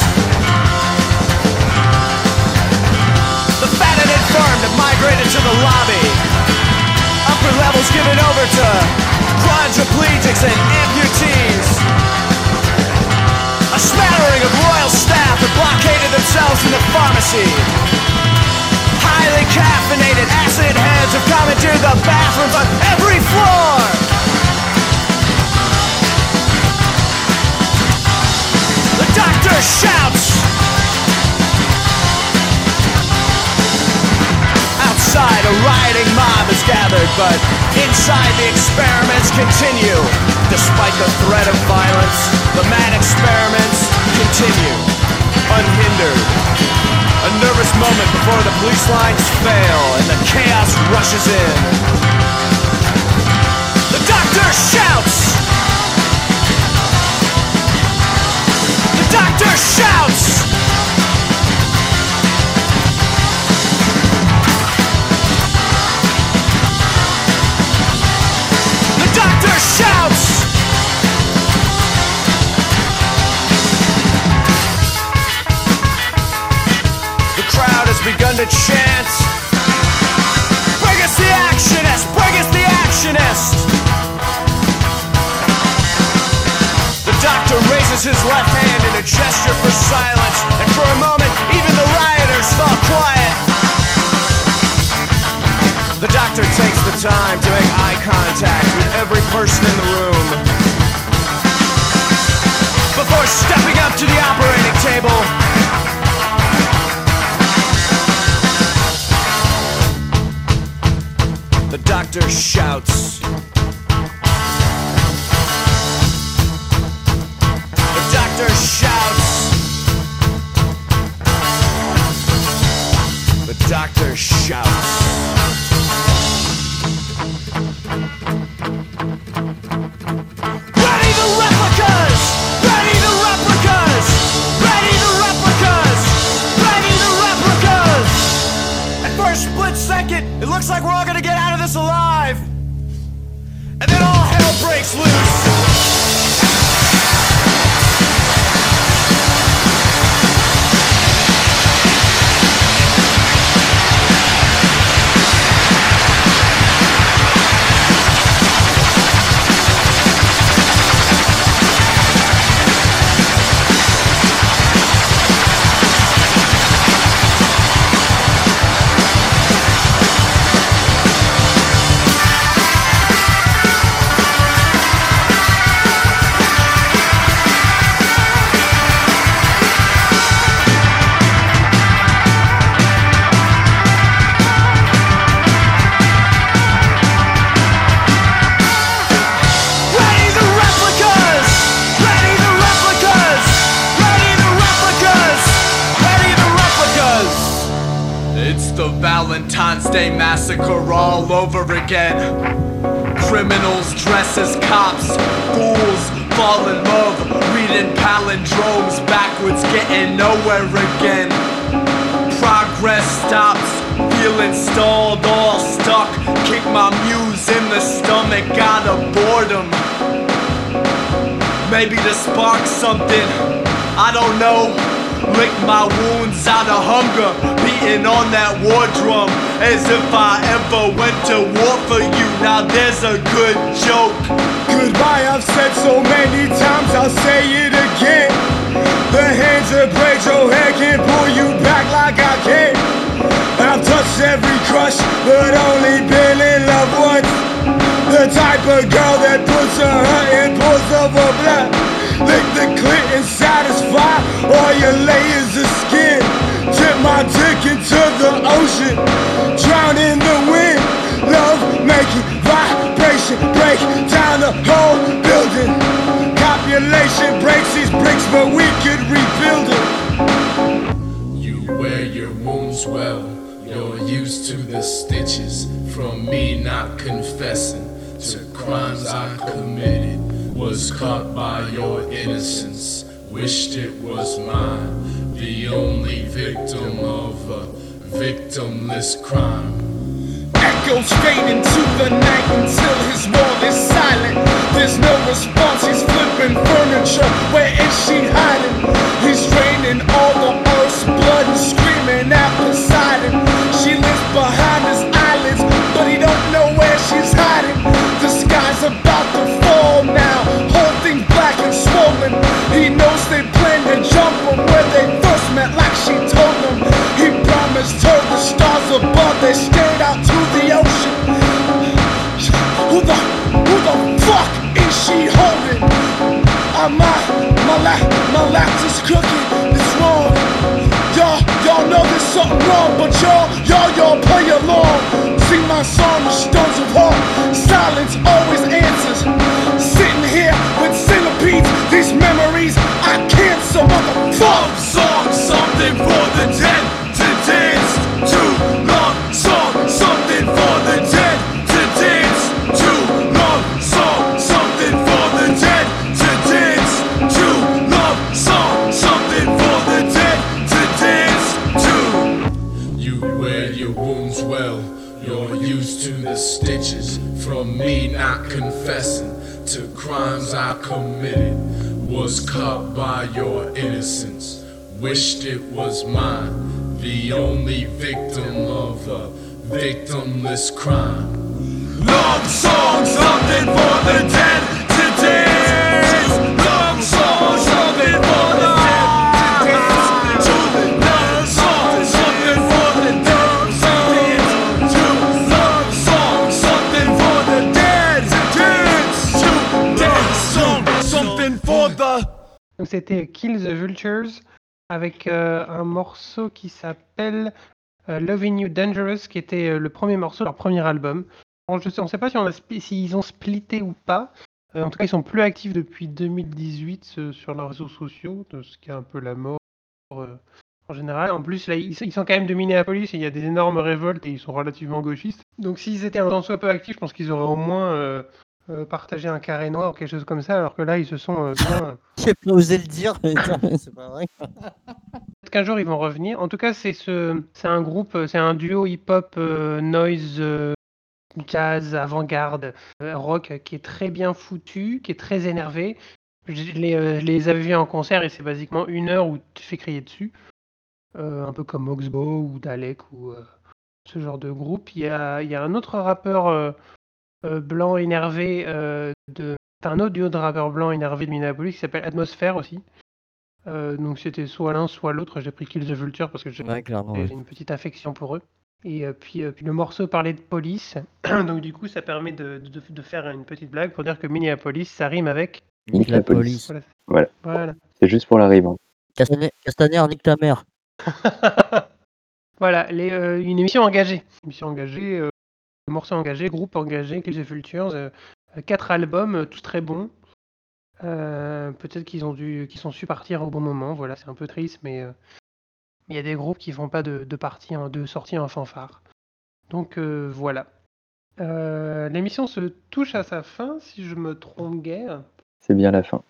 The fat and infirm have migrated to the lobby. Upper levels given over to quadriplegics and amputees. Smattering of royal staff have blockaded themselves in the pharmacy. Highly caffeinated acid heads have commandeered the bathrooms on every floor. The doctor shouts. outside a rioting mob is gathered, but inside the experiments continue. Despite the threat of violence, the mad experiments continue, unhindered. A nervous moment before the police lines fail and the chaos rushes in. The doctor shouts! The doctor shouts! To chant. Bring us the actionist! Bring us the actionist! The doctor raises his left hand in a gesture for silence, and for a moment, even the rioters fall quiet. The doctor takes the time to make eye contact with every person in the room. Before stepping up to the operating table, laughter shouts. If I ever went to war for you. Now there's a good joke. Goodbye, I've said so many times, I'll say it again. The hands that break your head can't pull you back like I can. I've touched every crush, but only been in love once. The type of girl that puts her heart in pulls of her blood. Lick the clit and satisfy all your layers of skin. Tip my dick into the ocean, the whole building. Copulation breaks these bricks, but we could rebuild it. You wear your wounds well. You're used to the stitches from me not confessing to crimes I committed. Was caught by your innocence, wished it was mine. The only victim of a victimless crime. Echoes fade into the night until his wall is silent. There's no response, he's flipping furniture. Where is she hiding? He's draining all the earth's blood and screaming at Poseidon. Is cooking, it's wrong. Y'all, y'all know there's something wrong, but y'all, y'all, y'all play along. Sing my song, the stones of heart. Silence always answers. Sitting here with centipedes, these memories I can't so motherfuck. Love song, something for the dead not confessing to crimes I committed. Was caught by your innocence, wished it was mine. The only victim of a victimless crime. Love song, something for the dead c'était Kill the Vultures avec euh, un morceau qui s'appelle euh, Loving You Dangerous, qui était euh, le premier morceau de leur premier album. Je on ne sait pas s'ils ont splitté ou pas. En tout cas, ils sont plus actifs depuis 2018 euh, sur leurs réseaux sociaux, ce qui est un peu la mort en général. En plus, là, ils, sont quand même de Minneapolis et il y a des énormes révoltes et ils sont relativement gauchistes. Donc, s'ils étaient un peu actifs, je pense qu'ils auraient au moins euh, euh, partagé un carré noir ou quelque chose comme ça, alors que là, ils se sont euh, bien. J'ai pas osé le dire, mais c'est pas vrai. Peut-être qu'un jour ils vont revenir. En tout cas, c'est ce, c'est un groupe, euh, c'est un duo hip-hop, euh, noise, euh, jazz, avant-garde, euh, rock euh, qui est très bien foutu, qui est très énervé. Je les, euh, je les avais vus en concert et c'est basiquement une heure où tu fais crier dessus, Euh, un peu comme Oxbow ou Dalek ou euh, ce genre de groupe. Il y a, il y a un autre rappeur euh, euh, blanc énervé euh, de, un autre duo de rappeurs blancs énervés de Minneapolis qui s'appelle Atmosphère aussi. Euh, donc c'était soit l'un soit l'autre. J'ai pris Kill the Vulture parce que j'ai Ouais, ouais. une petite affection pour eux. Et euh, puis, euh, puis le morceau parlait de police. donc du coup ça permet de, de, de faire une petite blague pour dire que Minneapolis ça rime avec. Nique la police. Voilà. Voilà. Voilà. C'est juste pour la rime. hein. Castaner, Castaner, nique ta mère. Voilà, les, euh, une émission engagée. Une émission engagée, euh, morceau engagé, groupe engagé, Kill the Vultures. euh, euh, quatre albums, euh, tous très bons. Peut-être qu'ils ont dû, qu'ils sont su partir au bon moment. Voilà, c'est un peu triste, mais il y a des groupes qui font pas de, partie de sortie en fanfare. Donc voilà. L'émission se touche à sa fin, si je me trompe guère. C'est bien la fin.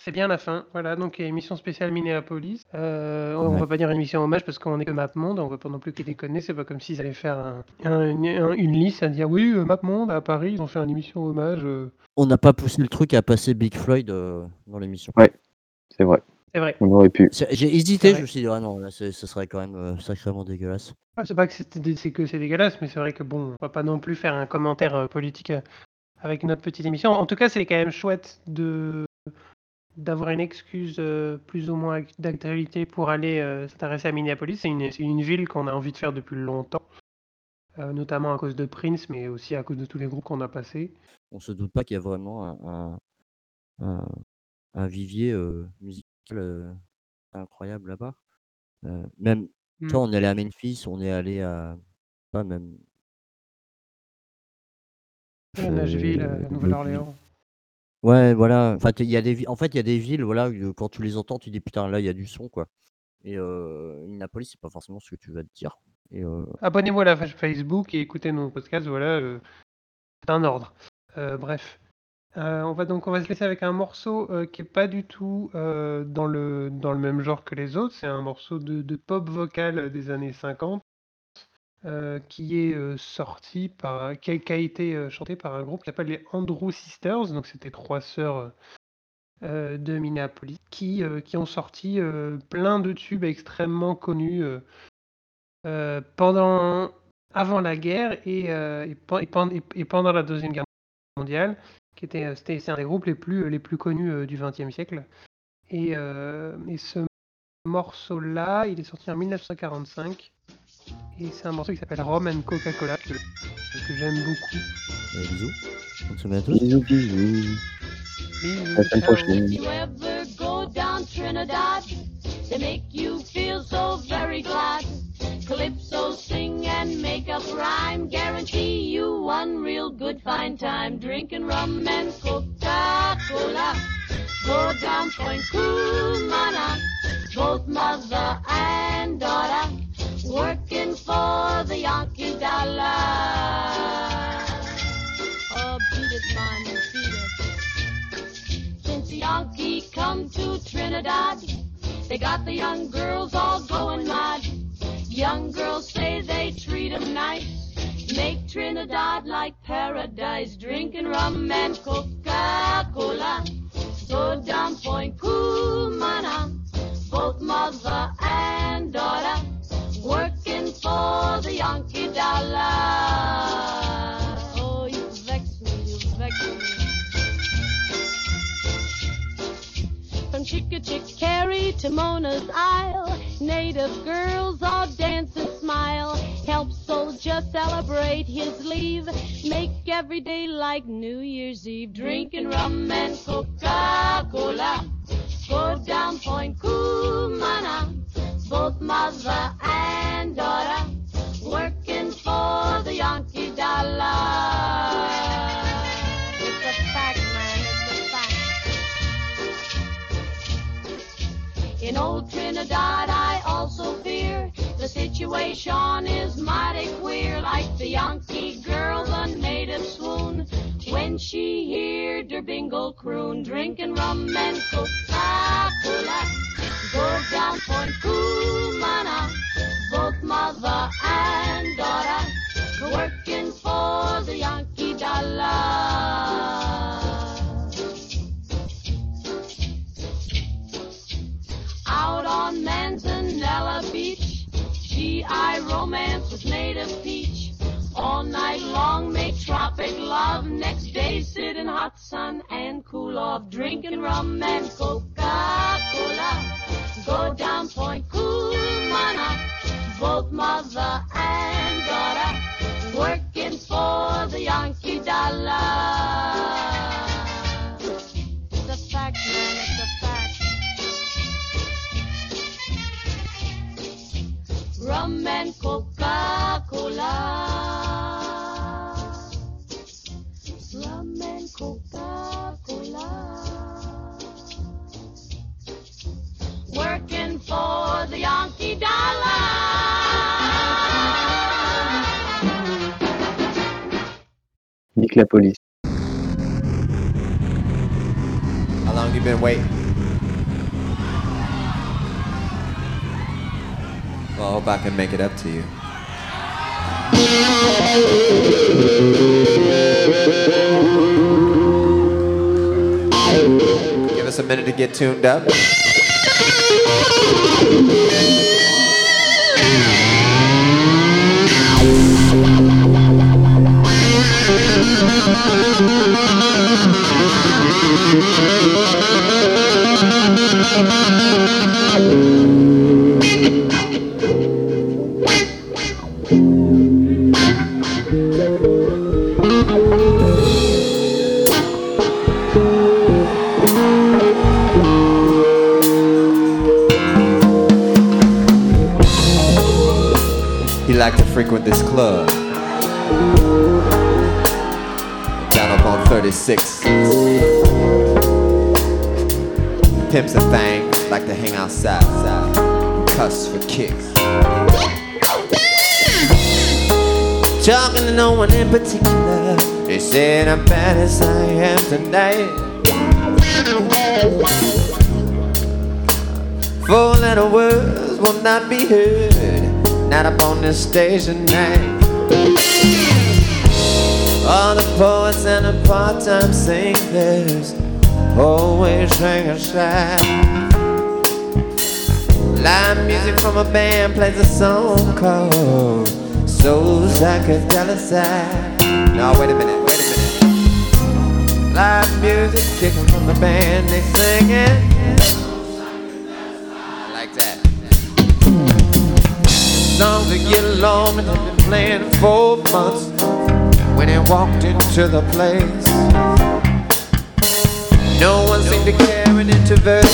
C'est bien la fin. Voilà, donc émission spéciale Minneapolis. Euh, On Ouais. va pas dire émission hommage parce qu'on est que MapMonde, on va pas non plus qu'ils déconner. C'est pas comme s'ils allaient faire un- un- un- une liste à dire oui, euh, MapMonde à Paris, ils ont fait une émission hommage. euh. On n'a pas poussé le truc à passer Big Floyd euh, dans l'émission. Ouais, c'est vrai. C'est vrai. On aurait pu. J'ai hésité, je me suis dit, ah non, là, ce serait quand même euh, sacrément dégueulasse. Ah, c'est pas que c'est que c'est dégueulasse, mais c'est vrai que bon, on va pas non plus faire un commentaire euh, politique euh, avec notre petite émission. En tout cas, c'est quand même chouette de d'avoir une excuse euh, plus ou moins ac- d'actualité pour aller euh, s'intéresser à Minneapolis. C'est une, ville qu'on a envie de faire depuis longtemps, euh, notamment à cause de Prince, mais aussi à cause de tous les groupes qu'on a passés. On se doute pas qu'il y a vraiment un, un, un- un vivier musical incroyable là-bas. Même, Mm. vois, on est allé à Memphis, on est allé à. Pas même. Nashville, Nouvelle-Orléans. Ouais, voilà. Y a des, en fait, il y a des villes, voilà, quand tu les entends, tu dis putain, là, il y a du son, quoi. Et euh, Minneapolis, c'est pas forcément ce que tu vas te dire. Abonnez-vous à la page Facebook et écoutez nos podcasts, voilà, c'est un ordre. Bref. On va donc on va se laisser avec un morceau qui est pas du tout dans, le, dans le même genre que les autres. C'est un morceau de, de pop vocal des années 50 euh, qui est euh, sorti par qui a, été euh, chanté par un groupe qui s'appelle les Andrew Sisters. Donc c'était trois sœurs de Minneapolis qui, qui ont sorti plein de tubes extrêmement connus pendant avant la guerre et, et, pen- et pen- et- et pendant la deuxième guerre mondiale, qui était c'est un des groupes les plus les plus connus du XXe siècle. Et, et ce morceau-là, il est sorti en 1945 et c'est un morceau qui s'appelle and Coca-Cola que, que j'aime beaucoup. et bisous. Bonne semaine à tous. Bisous, bisous. Bisous, À la semaine ciao. prochaine. you ever go down Trinidad, they make you feel so very glad. Calypso sing and make up rhyme, guarantee you one real good fine time. Drinking rum and Coca-Cola, go down Point Cumana, both mother and daughter, working for the Yankee dollar. Oh, beat it, man, beat it. Since the Yankee come to Trinidad, they got the young girls all going mad. Young girls say they treat 'em nice, make Trinidad like paradise, drinking rum and Coca-Cola. Go down Point Cumana, both mother and daughter, Yankee dollar. Oh, you vex me, you vex me. From Chickachickarry to Mona's Isle, native girls all dance and smile. Help soldier celebrate his leave. Make every day like New Year's Eve. Drinking rum and Coca-Cola. Go down Point Kumana, Both mother and daughter working for the Yankee dollar. It's a fact, man. It's a fact. In old Trinidad, I also fear the situation is mighty queer. Like the Yankee girl, the native swoon when she heard her bingle croon, drinking rum and Coca-Cola. Go down Point Cumana, both mother and daughter working for the Yankee dollar. Out on Manzanella Beach, GI romance with native peach. All night long make tropic love. Next day sit in hot sun and cool off, drinking rum and Coca-Cola. Go down Point Cumana, both mother and daughter, working for the Yankee dollar. A fact, man, it's a fact. rum and Coca-Cola. Coca-Cola. Working for the Yankee dollar. Nique la police. How long you been waiting? Well, I hope I can make it up to you. A minute to get tuned up. frequent this club. Down up on 36. Pimps and things like to hang outside, outside, cuss for kicks. Talking to no one in particular. They said I'm bad as I am tonight. Four letter words will not be heard. Not up on this stage tonight. All the poets and the part-time singers always hang aside. Live music from a band plays a song called So Psychedelic Side. No, wait a minute, wait a minute. Live music kicking from the band, they sing Get along and they've been playing for months. When he walked into the place, no one seemed to care an introvert.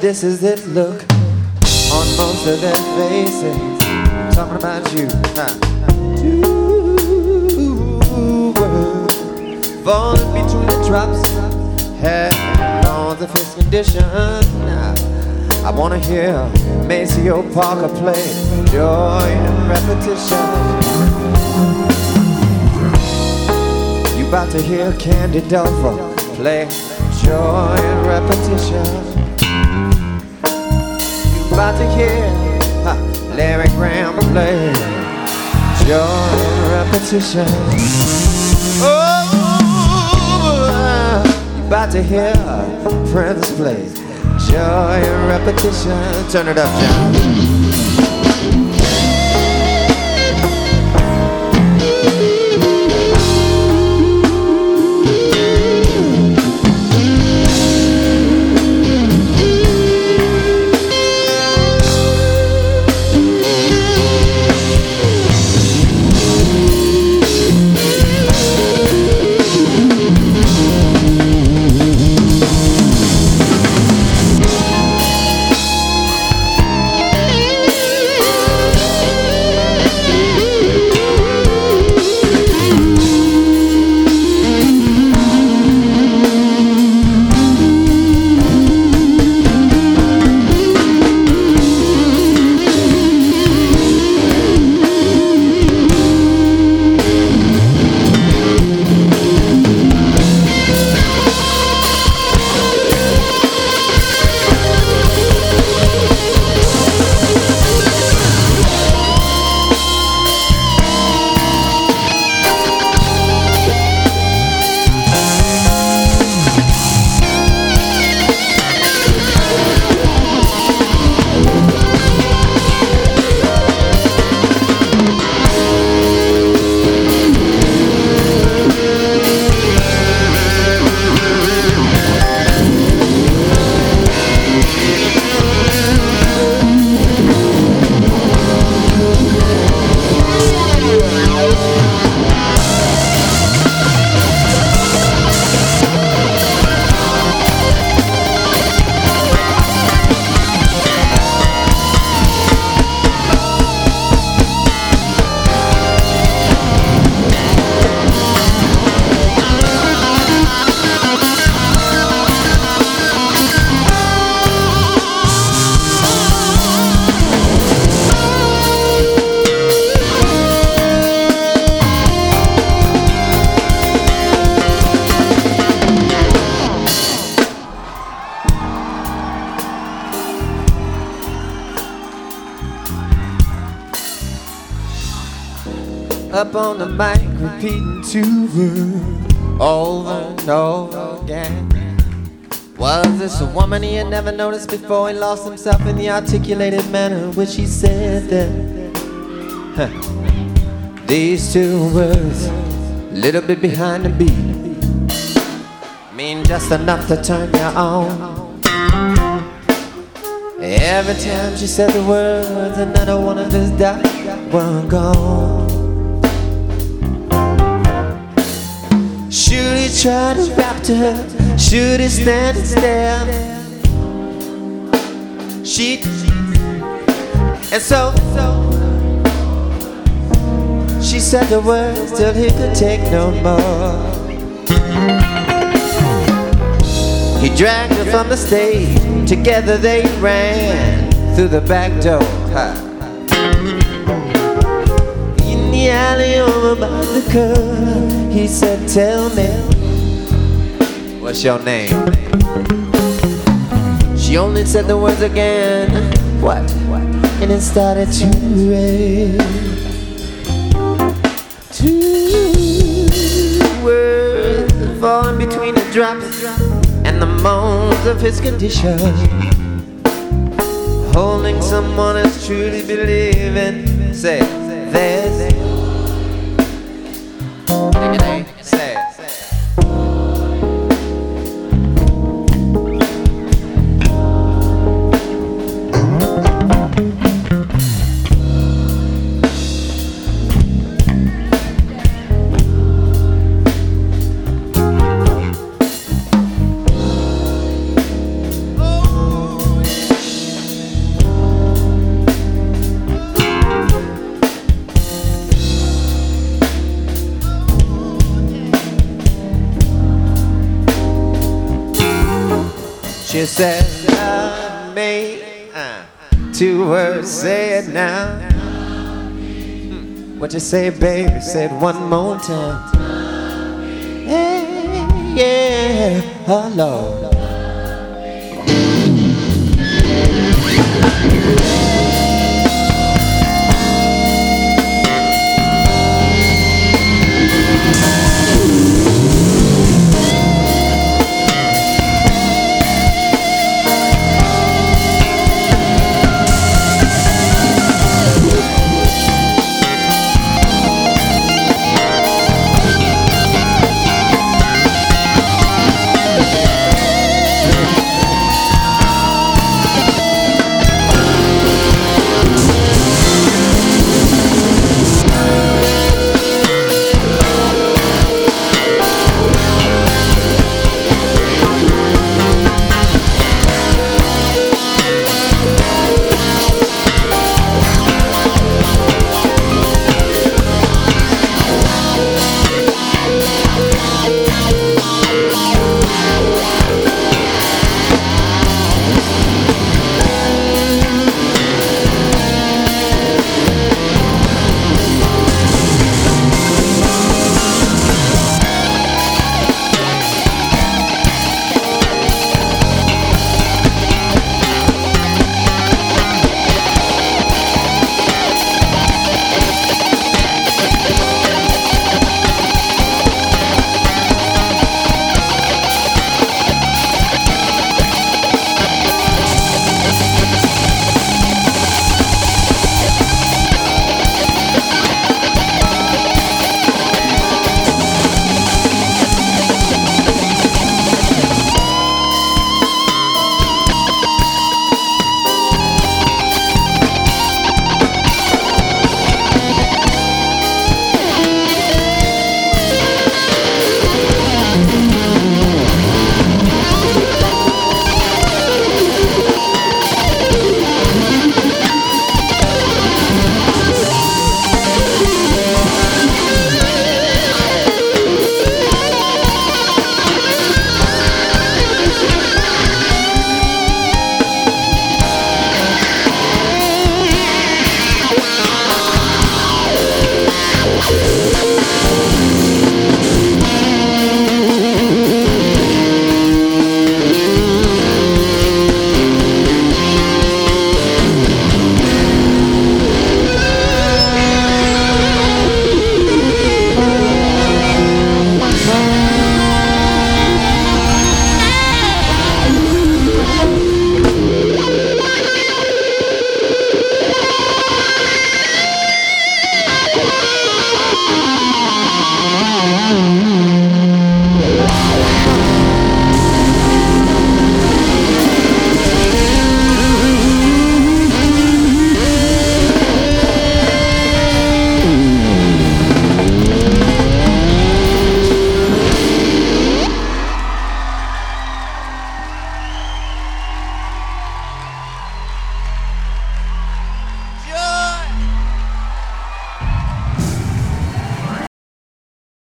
This is it look on most of their faces. Talking about you, huh? You were falling between the drops, had all of his condition. I wanna hear Maceo Parker play joy and repetition. You about to hear Candy Dulfer play joy and repetition. You about to hear Larry Graham play joy in repetition. Oh, you about to hear Prince play joy and repetition. Turn it up, John. Two words over and over again. Was this a woman he had never noticed before? He lost himself in the articulated manner in which he said that. Huh. These two words, a little bit behind the beat, mean just enough to turn you on. Every time she said the words, another one of his doubts were gone. Try to rap to her? Should he stand and stare? She and so she said the words till he could take no more. He dragged her from the stage. Together they ran through the back door. In the alley over by the curb, he said, Tell me, what's your name? She only said the words again. What? And it started to rain. Two words falling between the drops and the moans of his condition. Holding someone is truly believing. Say, there's. She said, love me. Two words, say it now. Hmm, What you say, baby? Say it one more time. Hey, yeah, hello.